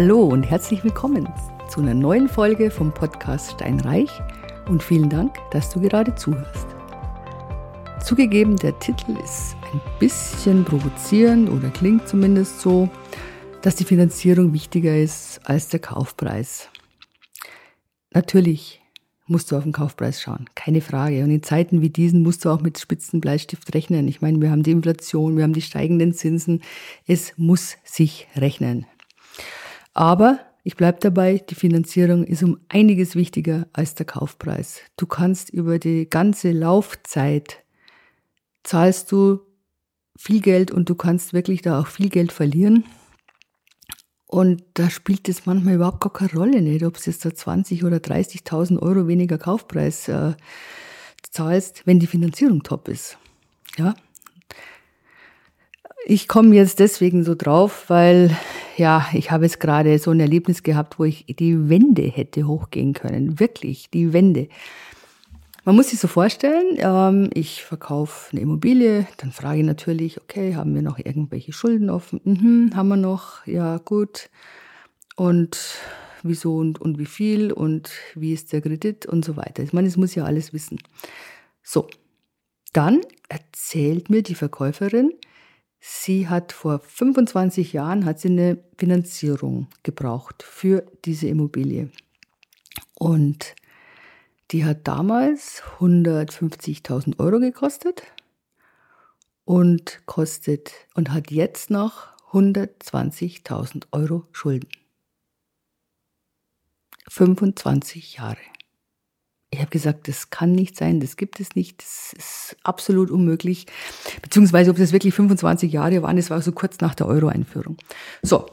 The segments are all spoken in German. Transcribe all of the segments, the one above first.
Hallo und herzlich willkommen zu einer neuen Folge vom Podcast Steinreich und vielen Dank, dass du gerade zuhörst. Zugegeben, der Titel ist ein bisschen provozierend oder klingt zumindest so, dass die Finanzierung wichtiger ist als der Kaufpreis. Natürlich musst du auf den Kaufpreis schauen, keine Frage. Und in Zeiten wie diesen musst du auch mit Spitzenbleistift rechnen. Ich meine, wir haben die Inflation, wir haben die steigenden Zinsen. Es muss sich rechnen. Aber ich bleibe dabei, die Finanzierung ist um einiges wichtiger als der Kaufpreis. Du kannst über die ganze Laufzeit zahlst du viel Geld und du kannst wirklich da auch viel Geld verlieren. Und da spielt es manchmal überhaupt gar keine Rolle, nicht, ob es jetzt da 20 oder 30.000 Euro weniger Kaufpreis äh, zahlst, wenn die Finanzierung top ist. Ja. Ich komme jetzt deswegen so drauf, weil ja, ich habe jetzt gerade so ein Erlebnis gehabt, wo ich die Wände hätte hochgehen können. Wirklich, die Wände. Man muss sich so vorstellen, ähm, ich verkaufe eine Immobilie, dann frage ich natürlich, okay, haben wir noch irgendwelche Schulden offen? Mhm, haben wir noch, ja gut. Und wieso und, und wie viel und wie ist der Kredit und so weiter. Ich meine, das muss ja alles wissen. So, dann erzählt mir die Verkäuferin, Sie hat vor 25 Jahren hat sie eine Finanzierung gebraucht für diese Immobilie. Und die hat damals 150.000 Euro gekostet und kostet und hat jetzt noch 120.000 Euro Schulden. 25 Jahre. Ich habe gesagt, das kann nicht sein, das gibt es nicht, das ist absolut unmöglich. Beziehungsweise, ob das wirklich 25 Jahre waren, das war so kurz nach der Euro-Einführung. So,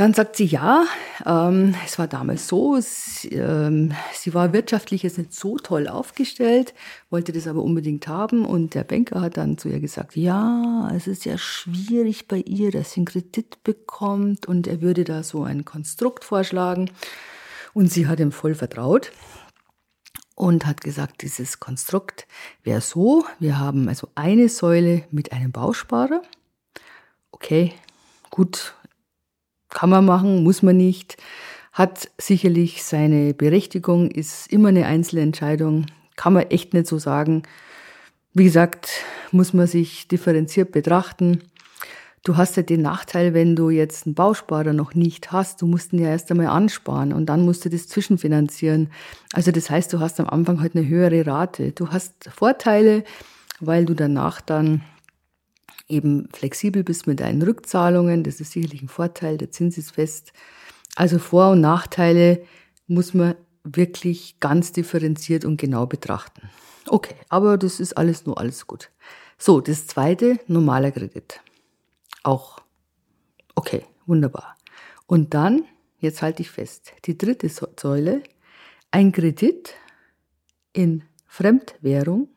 dann sagt sie, ja, ähm, es war damals so, sie, ähm, sie war wirtschaftlich jetzt nicht so toll aufgestellt, wollte das aber unbedingt haben und der Banker hat dann zu ihr gesagt, ja, es ist ja schwierig bei ihr, dass sie einen Kredit bekommt und er würde da so ein Konstrukt vorschlagen und sie hat ihm voll vertraut und hat gesagt, dieses Konstrukt wäre so, wir haben also eine Säule mit einem Bausparer. Okay, gut, kann man machen, muss man nicht. Hat sicherlich seine Berechtigung, ist immer eine Einzelentscheidung, kann man echt nicht so sagen. Wie gesagt, muss man sich differenziert betrachten. Du hast ja den Nachteil, wenn du jetzt einen Bausparer noch nicht hast, du musst ihn ja erst einmal ansparen und dann musst du das zwischenfinanzieren. Also das heißt, du hast am Anfang halt eine höhere Rate. Du hast Vorteile, weil du danach dann eben flexibel bist mit deinen Rückzahlungen. Das ist sicherlich ein Vorteil. Der Zins ist fest. Also Vor- und Nachteile muss man wirklich ganz differenziert und genau betrachten. Okay, aber das ist alles nur alles gut. So, das zweite, normaler Kredit. Auch. Okay, wunderbar. Und dann, jetzt halte ich fest, die dritte Säule, ein Kredit in Fremdwährung,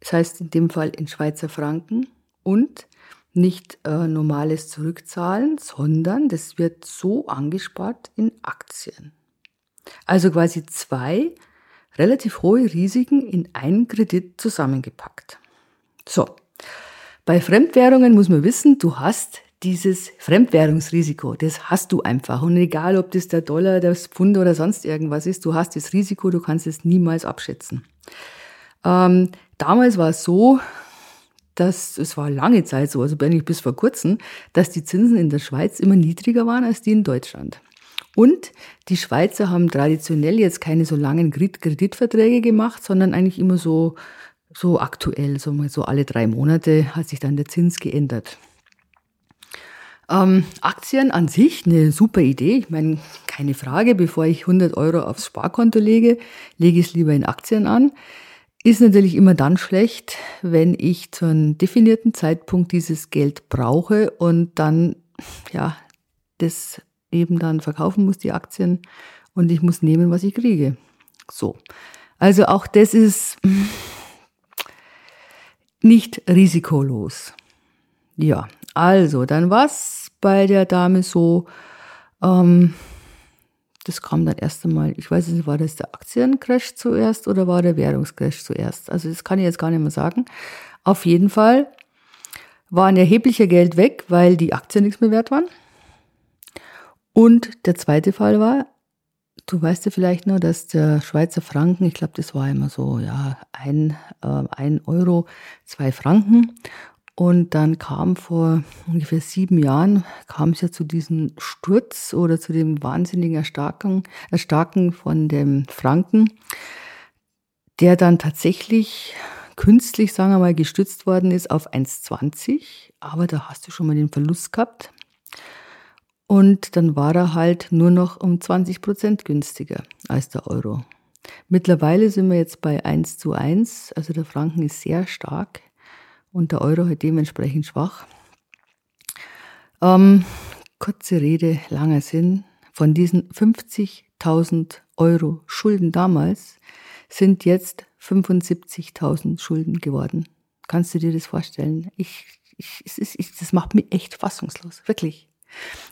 das heißt in dem Fall in Schweizer Franken und nicht äh, normales Zurückzahlen, sondern das wird so angespart in Aktien. Also quasi zwei relativ hohe Risiken in einen Kredit zusammengepackt. So, bei Fremdwährungen muss man wissen, du hast dieses Fremdwährungsrisiko, das hast du einfach. Und egal, ob das der Dollar, das Pfund oder sonst irgendwas ist, du hast das Risiko, du kannst es niemals abschätzen. Ähm, damals war es so, dass es war lange Zeit so, also eigentlich bis vor kurzem, dass die Zinsen in der Schweiz immer niedriger waren als die in Deutschland. Und die Schweizer haben traditionell jetzt keine so langen Kreditverträge gemacht, sondern eigentlich immer so so aktuell, so mal so alle drei Monate hat sich dann der Zins geändert. Ähm, Aktien an sich eine super Idee. Ich meine, keine Frage, bevor ich 100 Euro aufs Sparkonto lege, lege ich es lieber in Aktien an. Ist natürlich immer dann schlecht, wenn ich zu einem definierten Zeitpunkt dieses Geld brauche und dann, ja, das eben dann verkaufen muss, die Aktien, und ich muss nehmen, was ich kriege. So. Also auch das ist, nicht risikolos. Ja, also, dann war's bei der Dame so, ähm, das kam dann erst einmal, ich weiß nicht, war das der Aktiencrash zuerst oder war der Währungscrash zuerst? Also das kann ich jetzt gar nicht mehr sagen. Auf jeden Fall war ein erheblicher Geld weg, weil die Aktien nichts mehr wert waren. Und der zweite Fall war, du weißt ja vielleicht noch, dass der Schweizer Franken, ich glaube, das war immer so, ja, ein, äh, ein Euro, zwei Franken. Und dann kam vor ungefähr sieben Jahren, kam es ja zu diesem Sturz oder zu dem wahnsinnigen Erstarken, Erstarken von dem Franken, der dann tatsächlich künstlich, sagen wir mal, gestützt worden ist auf 1,20. Aber da hast du schon mal den Verlust gehabt. Und dann war er halt nur noch um 20 Prozent günstiger als der Euro. Mittlerweile sind wir jetzt bei 1 zu 1, also der Franken ist sehr stark und der Euro halt dementsprechend schwach. Ähm, kurze Rede, langer Sinn. Von diesen 50.000 Euro Schulden damals sind jetzt 75.000 Schulden geworden. Kannst du dir das vorstellen? Ich, ich, ist, ich, das macht mich echt fassungslos, wirklich.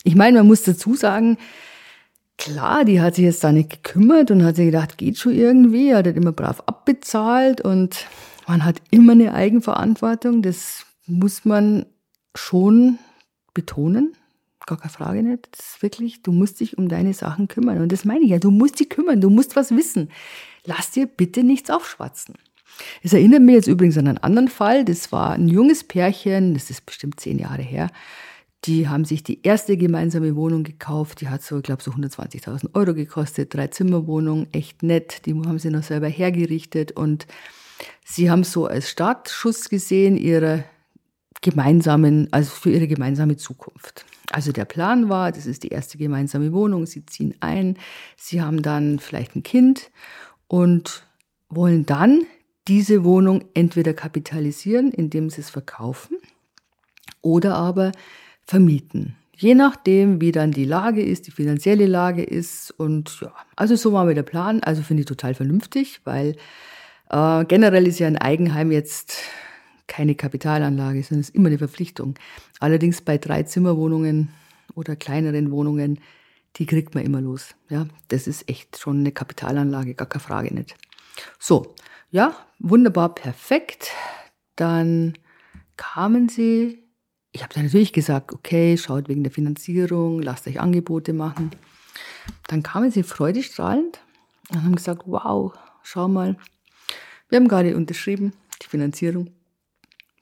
Ich meine, man muss dazu sagen, klar, die hat sich jetzt da nicht gekümmert und hat sich gedacht, geht schon irgendwie, hat halt immer brav abbezahlt und man hat immer eine Eigenverantwortung. Das muss man schon betonen. Gar keine Frage nicht. Das ist wirklich, du musst dich um deine Sachen kümmern. Und das meine ich ja, du musst dich kümmern, du musst was wissen. Lass dir bitte nichts aufschwatzen. Es erinnert mich jetzt übrigens an einen anderen Fall. Das war ein junges Pärchen, das ist bestimmt zehn Jahre her. Die haben sich die erste gemeinsame Wohnung gekauft. Die hat so, ich glaube, so 120.000 Euro gekostet. Drei Zimmerwohnung, echt nett. Die haben sie noch selber hergerichtet und sie haben so als Startschuss gesehen ihre gemeinsamen, also für ihre gemeinsame Zukunft. Also der Plan war, das ist die erste gemeinsame Wohnung. Sie ziehen ein. Sie haben dann vielleicht ein Kind und wollen dann diese Wohnung entweder kapitalisieren, indem sie es verkaufen oder aber vermieten. Je nachdem, wie dann die Lage ist, die finanzielle Lage ist. Und ja, also so war mir der Plan. Also finde ich total vernünftig, weil äh, generell ist ja ein Eigenheim jetzt keine Kapitalanlage, sondern es ist immer eine Verpflichtung. Allerdings bei drei Zimmerwohnungen oder kleineren Wohnungen, die kriegt man immer los. Ja, das ist echt schon eine Kapitalanlage, gar keine Frage nicht. So, ja, wunderbar, perfekt. Dann kamen sie ich habe dann natürlich gesagt, okay, schaut wegen der Finanzierung, lasst euch Angebote machen. Dann kamen sie freudestrahlend und haben gesagt, wow, schau mal, wir haben gerade unterschrieben, die Finanzierung,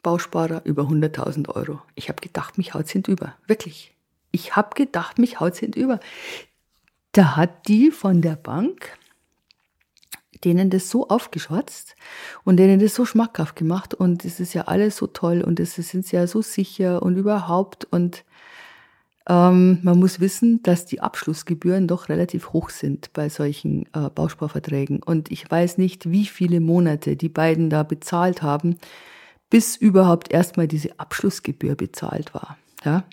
Bausparer über 100.000 Euro. Ich habe gedacht, mich haut's hinüber, wirklich. Ich habe gedacht, mich haut's hinüber. Da hat die von der Bank denen das so aufgeschwatzt und denen das so schmackhaft gemacht und es ist ja alles so toll und es sind ja so sicher und überhaupt und ähm, man muss wissen, dass die Abschlussgebühren doch relativ hoch sind bei solchen äh, Bausparverträgen und ich weiß nicht, wie viele Monate die beiden da bezahlt haben, bis überhaupt erstmal diese Abschlussgebühr bezahlt war. Ja,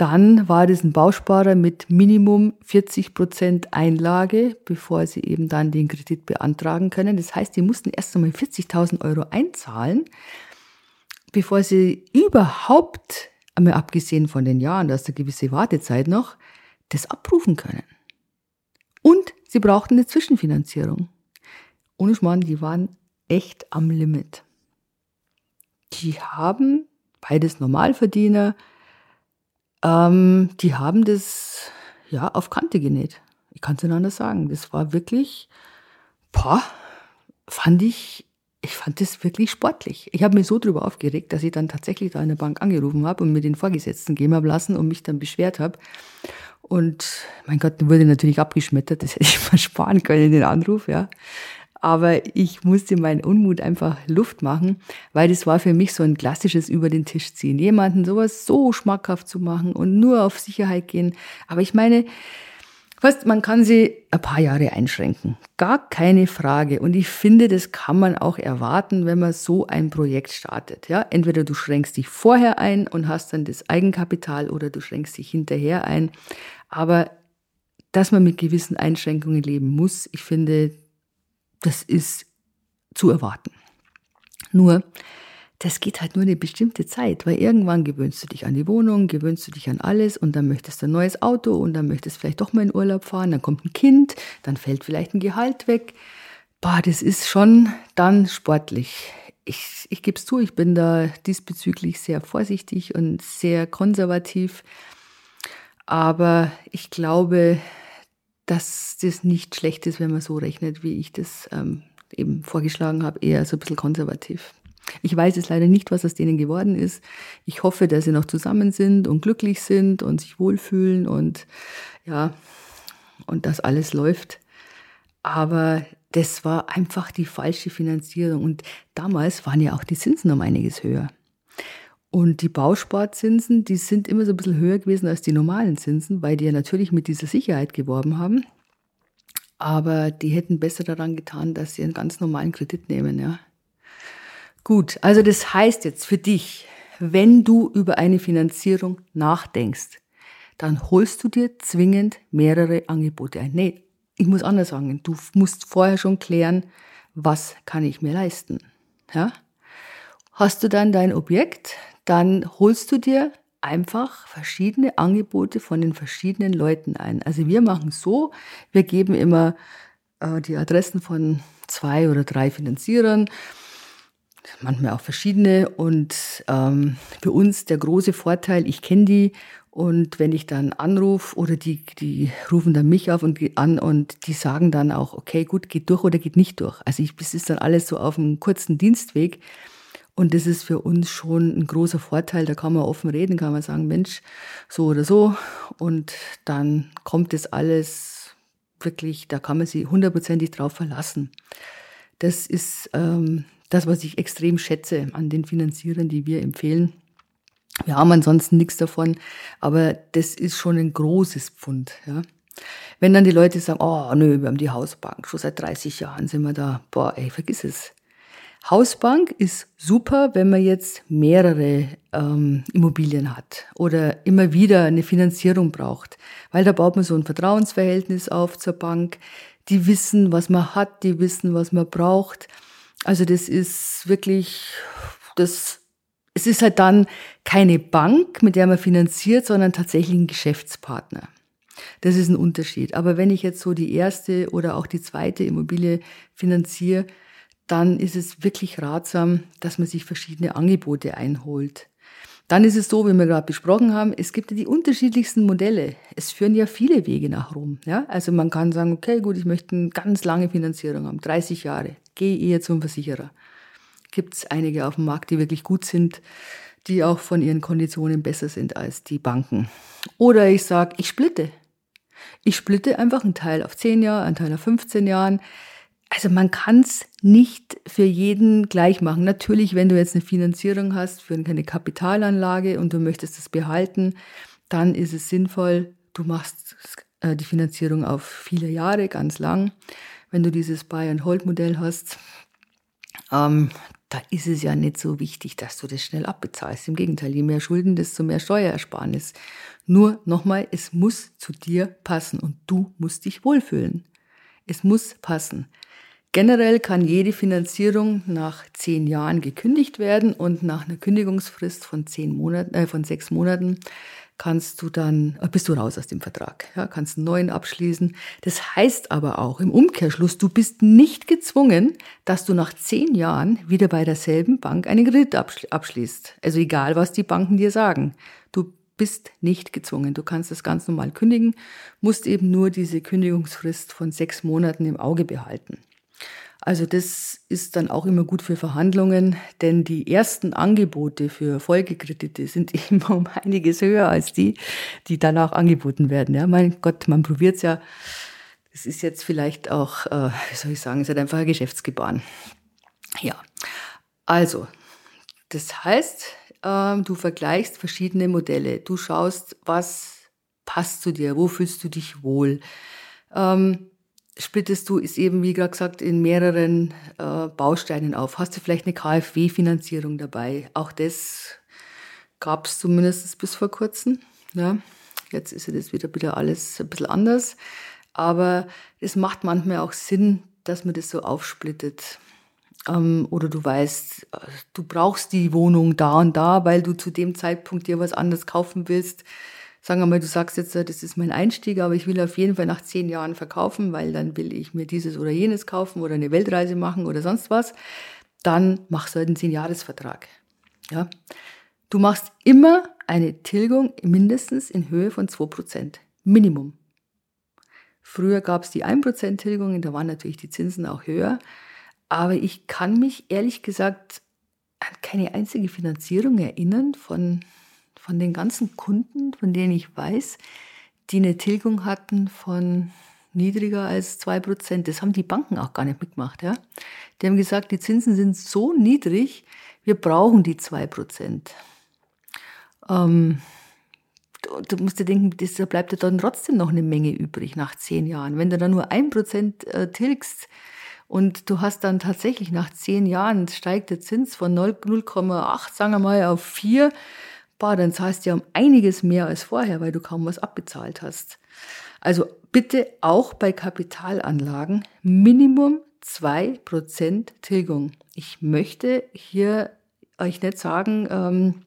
dann war das ein Bausparer mit Minimum 40 Prozent Einlage, bevor sie eben dann den Kredit beantragen können. Das heißt, die mussten erst einmal 40.000 Euro einzahlen, bevor sie überhaupt, einmal abgesehen von den Jahren, da ist eine gewisse Wartezeit noch, das abrufen können. Und sie brauchten eine Zwischenfinanzierung. Ohne Schmarrn, die waren echt am Limit. Die haben beides Normalverdiener, ähm, die haben das ja auf Kante genäht. Ich kann es nicht anders sagen. Das war wirklich, boah, fand ich, ich fand das wirklich sportlich. Ich habe mich so drüber aufgeregt, dass ich dann tatsächlich da in der Bank angerufen habe und mir den Vorgesetzten gehen habe lassen und mich dann beschwert habe. Und mein Gott, wurde natürlich abgeschmettert, das hätte ich mal sparen können, den Anruf, ja. Aber ich musste meinen Unmut einfach Luft machen, weil das war für mich so ein klassisches über den Tisch ziehen. Jemanden sowas so schmackhaft zu machen und nur auf Sicherheit gehen. Aber ich meine, Weißt, man kann sie ein paar Jahre einschränken. Gar keine Frage. Und ich finde, das kann man auch erwarten, wenn man so ein Projekt startet. Ja, entweder du schränkst dich vorher ein und hast dann das Eigenkapital oder du schränkst dich hinterher ein. Aber dass man mit gewissen Einschränkungen leben muss, ich finde, das ist zu erwarten. Nur, das geht halt nur eine bestimmte Zeit, weil irgendwann gewöhnst du dich an die Wohnung, gewöhnst du dich an alles und dann möchtest du ein neues Auto und dann möchtest du vielleicht doch mal in Urlaub fahren, dann kommt ein Kind, dann fällt vielleicht ein Gehalt weg. Boah, das ist schon dann sportlich. Ich, ich gebe es zu, ich bin da diesbezüglich sehr vorsichtig und sehr konservativ. Aber ich glaube, dass das nicht schlecht ist, wenn man so rechnet, wie ich das ähm, eben vorgeschlagen habe, eher so ein bisschen konservativ. Ich weiß jetzt leider nicht, was aus denen geworden ist. Ich hoffe, dass sie noch zusammen sind und glücklich sind und sich wohlfühlen und ja, und das alles läuft. Aber das war einfach die falsche Finanzierung. Und damals waren ja auch die Zinsen um einiges höher. Und die Bausparzinsen, die sind immer so ein bisschen höher gewesen als die normalen Zinsen, weil die ja natürlich mit dieser Sicherheit geworben haben. Aber die hätten besser daran getan, dass sie einen ganz normalen Kredit nehmen, ja. Gut, also das heißt jetzt für dich, wenn du über eine Finanzierung nachdenkst, dann holst du dir zwingend mehrere Angebote ein. Nee, ich muss anders sagen, du musst vorher schon klären, was kann ich mir leisten. Ja? Hast du dann dein Objekt, dann holst du dir einfach verschiedene Angebote von den verschiedenen Leuten ein. Also wir machen so, wir geben immer äh, die Adressen von zwei oder drei Finanzierern, manchmal auch verschiedene. Und ähm, für uns der große Vorteil, ich kenne die und wenn ich dann anrufe oder die, die rufen dann mich auf und an und die sagen dann auch, okay, gut, geht durch oder geht nicht durch. Also ich, das ist dann alles so auf einem kurzen Dienstweg. Und das ist für uns schon ein großer Vorteil. Da kann man offen reden, kann man sagen, Mensch, so oder so. Und dann kommt das alles wirklich, da kann man sich hundertprozentig drauf verlassen. Das ist ähm, das, was ich extrem schätze an den Finanzierern, die wir empfehlen. Wir haben ansonsten nichts davon, aber das ist schon ein großes Pfund. Ja. Wenn dann die Leute sagen, oh nö, wir haben die Hausbank, schon seit 30 Jahren sind wir da, boah, ey, vergiss es. Hausbank ist super, wenn man jetzt mehrere ähm, Immobilien hat oder immer wieder eine Finanzierung braucht, weil da baut man so ein Vertrauensverhältnis auf zur Bank. Die wissen, was man hat, die wissen, was man braucht. Also das ist wirklich, das, es ist halt dann keine Bank, mit der man finanziert, sondern tatsächlich ein Geschäftspartner. Das ist ein Unterschied. Aber wenn ich jetzt so die erste oder auch die zweite Immobilie finanziere, dann ist es wirklich ratsam, dass man sich verschiedene Angebote einholt. Dann ist es so, wie wir gerade besprochen haben, es gibt ja die unterschiedlichsten Modelle. Es führen ja viele Wege nach Rom. Ja? Also man kann sagen, okay, gut, ich möchte eine ganz lange Finanzierung haben, 30 Jahre, gehe eher zum Versicherer. Gibt es einige auf dem Markt, die wirklich gut sind, die auch von ihren Konditionen besser sind als die Banken. Oder ich sage, ich splitte. Ich splitte einfach einen Teil auf 10 Jahre, einen Teil auf 15 Jahren. Also man kann es nicht für jeden gleich machen. Natürlich, wenn du jetzt eine Finanzierung hast für eine Kapitalanlage und du möchtest das behalten, dann ist es sinnvoll, du machst äh, die Finanzierung auf viele Jahre, ganz lang. Wenn du dieses Buy-and-Hold-Modell hast, ähm, da ist es ja nicht so wichtig, dass du das schnell abbezahlst. Im Gegenteil, je mehr Schulden, desto mehr Steuerersparnis. Nur nochmal, es muss zu dir passen und du musst dich wohlfühlen. Es muss passen. Generell kann jede Finanzierung nach zehn Jahren gekündigt werden und nach einer Kündigungsfrist von zehn Monaten, äh, von sechs Monaten kannst du dann, äh, bist du raus aus dem Vertrag, ja, kannst einen neuen abschließen. Das heißt aber auch im Umkehrschluss, du bist nicht gezwungen, dass du nach zehn Jahren wieder bei derselben Bank einen Kredit abschließt. Also egal, was die Banken dir sagen. Du bist nicht gezwungen. Du kannst das ganz normal kündigen, musst eben nur diese Kündigungsfrist von sechs Monaten im Auge behalten. Also das ist dann auch immer gut für Verhandlungen, denn die ersten Angebote für Folgekredite sind immer um einiges höher als die, die danach angeboten werden. Ja, mein Gott, man probiert es ja. Das ist jetzt vielleicht auch, äh, wie soll ich sagen, es ist halt einfach ein Geschäftsgebaren. Ja, also, das heißt, äh, du vergleichst verschiedene Modelle. Du schaust, was passt zu dir, wo fühlst du dich wohl. Ähm, splittest du, ist eben, wie gerade gesagt, in mehreren äh, Bausteinen auf. Hast du vielleicht eine KfW-Finanzierung dabei? Auch das gab es zumindest bis vor kurzem. Ja. Jetzt ist ja das wieder, wieder alles ein bisschen anders. Aber es macht manchmal auch Sinn, dass man das so aufsplittet. Ähm, oder du weißt, äh, du brauchst die Wohnung da und da, weil du zu dem Zeitpunkt dir was anderes kaufen willst sagen wir mal, du sagst jetzt, das ist mein Einstieg, aber ich will auf jeden Fall nach zehn Jahren verkaufen, weil dann will ich mir dieses oder jenes kaufen oder eine Weltreise machen oder sonst was, dann machst du halt einen Zehn-Jahres-Vertrag. Ja? Du machst immer eine Tilgung mindestens in Höhe von 2%. Minimum. Früher gab es die 1% Tilgungen, da waren natürlich die Zinsen auch höher. Aber ich kann mich ehrlich gesagt an keine einzige Finanzierung erinnern von, von den ganzen Kunden, von denen ich weiß, die eine Tilgung hatten von niedriger als 2%. Das haben die Banken auch gar nicht mitgemacht. Ja? Die haben gesagt, die Zinsen sind so niedrig, wir brauchen die 2%. Ähm, du, du, musst dir denken, das, da bleibt ja dann trotzdem noch eine Menge übrig nach zehn Jahren. Wenn du dann nur 1% äh, tilgst und du hast dann tatsächlich nach zehn Jahren steigt der Zins von 0,8, sagen wir mal, auf 4, boah, dann zahlst du ja um einiges mehr als vorher, weil du kaum was abbezahlt hast. Also bitte auch bei Kapitalanlagen Minimum 2% Tilgung. Ich möchte hier euch nicht sagen, ähm,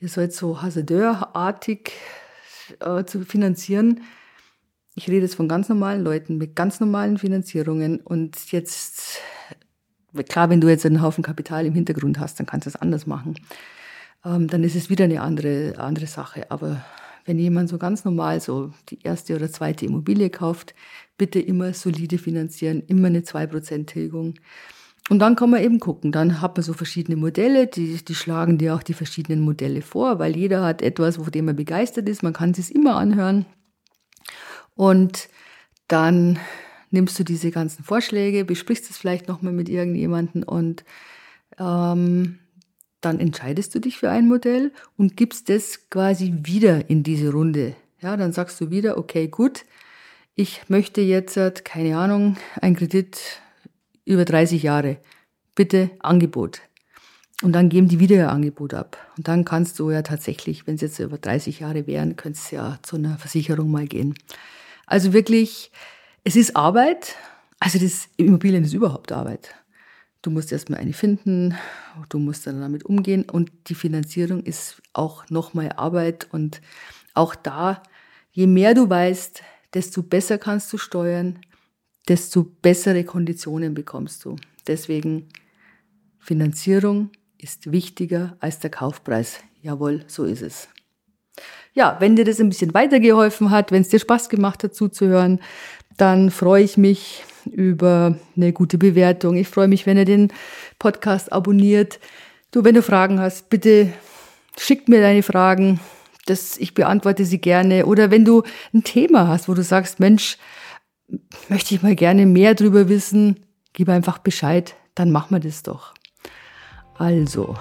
ihr sollt so Hasardeurartig äh, zu finanzieren. Ich rede jetzt von ganz normalen Leuten mit ganz normalen Finanzierungen und jetzt, klar, wenn du jetzt einen Haufen Kapital im Hintergrund hast, dann kannst du es anders machen. Ähm, dann ist es wieder eine andere, andere Sache. Aber wenn jemand so ganz normal so die erste oder zweite Immobilie kauft, bitte immer solide finanzieren, immer eine 2% Tilgung. Und dann kann man eben gucken. Dann hat man so verschiedene Modelle, die, die schlagen dir auch die verschiedenen Modelle vor, weil jeder hat etwas, von dem er begeistert ist. Man kann es immer anhören. Und dann nimmst du diese ganzen Vorschläge, besprichst es vielleicht nochmal mit irgendjemandem und ähm, dann entscheidest du dich für ein Modell und gibst das quasi wieder in diese Runde. Ja, dann sagst du wieder, okay, gut, ich möchte jetzt, keine Ahnung, ein Kredit über 30 Jahre. Bitte Angebot. Und dann geben die wieder ihr Angebot ab. Und dann kannst du ja tatsächlich, wenn es jetzt über 30 Jahre wären, könntest du ja zu einer Versicherung mal gehen. Also wirklich, es ist Arbeit. Also das Immobilien ist überhaupt Arbeit. Du musst erstmal eine finden, du musst dann damit umgehen und die Finanzierung ist auch nochmal Arbeit und auch da, je mehr du weißt, desto besser kannst du steuern, desto bessere Konditionen bekommst du. Deswegen Finanzierung ist wichtiger als der Kaufpreis. Jawohl, so ist es. Ja, wenn dir das ein bisschen weitergeholfen hat, wenn es dir Spaß gemacht hat zuzuhören, dann freue ich mich über eine gute Bewertung. Ich freue mich, wenn ihr den Podcast abonniert. Du, wenn du Fragen hast, bitte schick mir deine Fragen. Das, ich beantworte sie gerne. Oder wenn du ein Thema hast, wo du sagst, Mensch, möchte ich mal gerne mehr drüber wissen, gib einfach Bescheid, dann machen wir das doch. Also,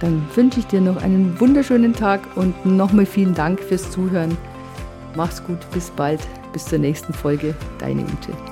dann wünsche ich dir noch einen wunderschönen Tag und nochmal vielen Dank fürs Zuhören. Mach's gut, bis bald, bis zur nächsten Folge. Deine Ute.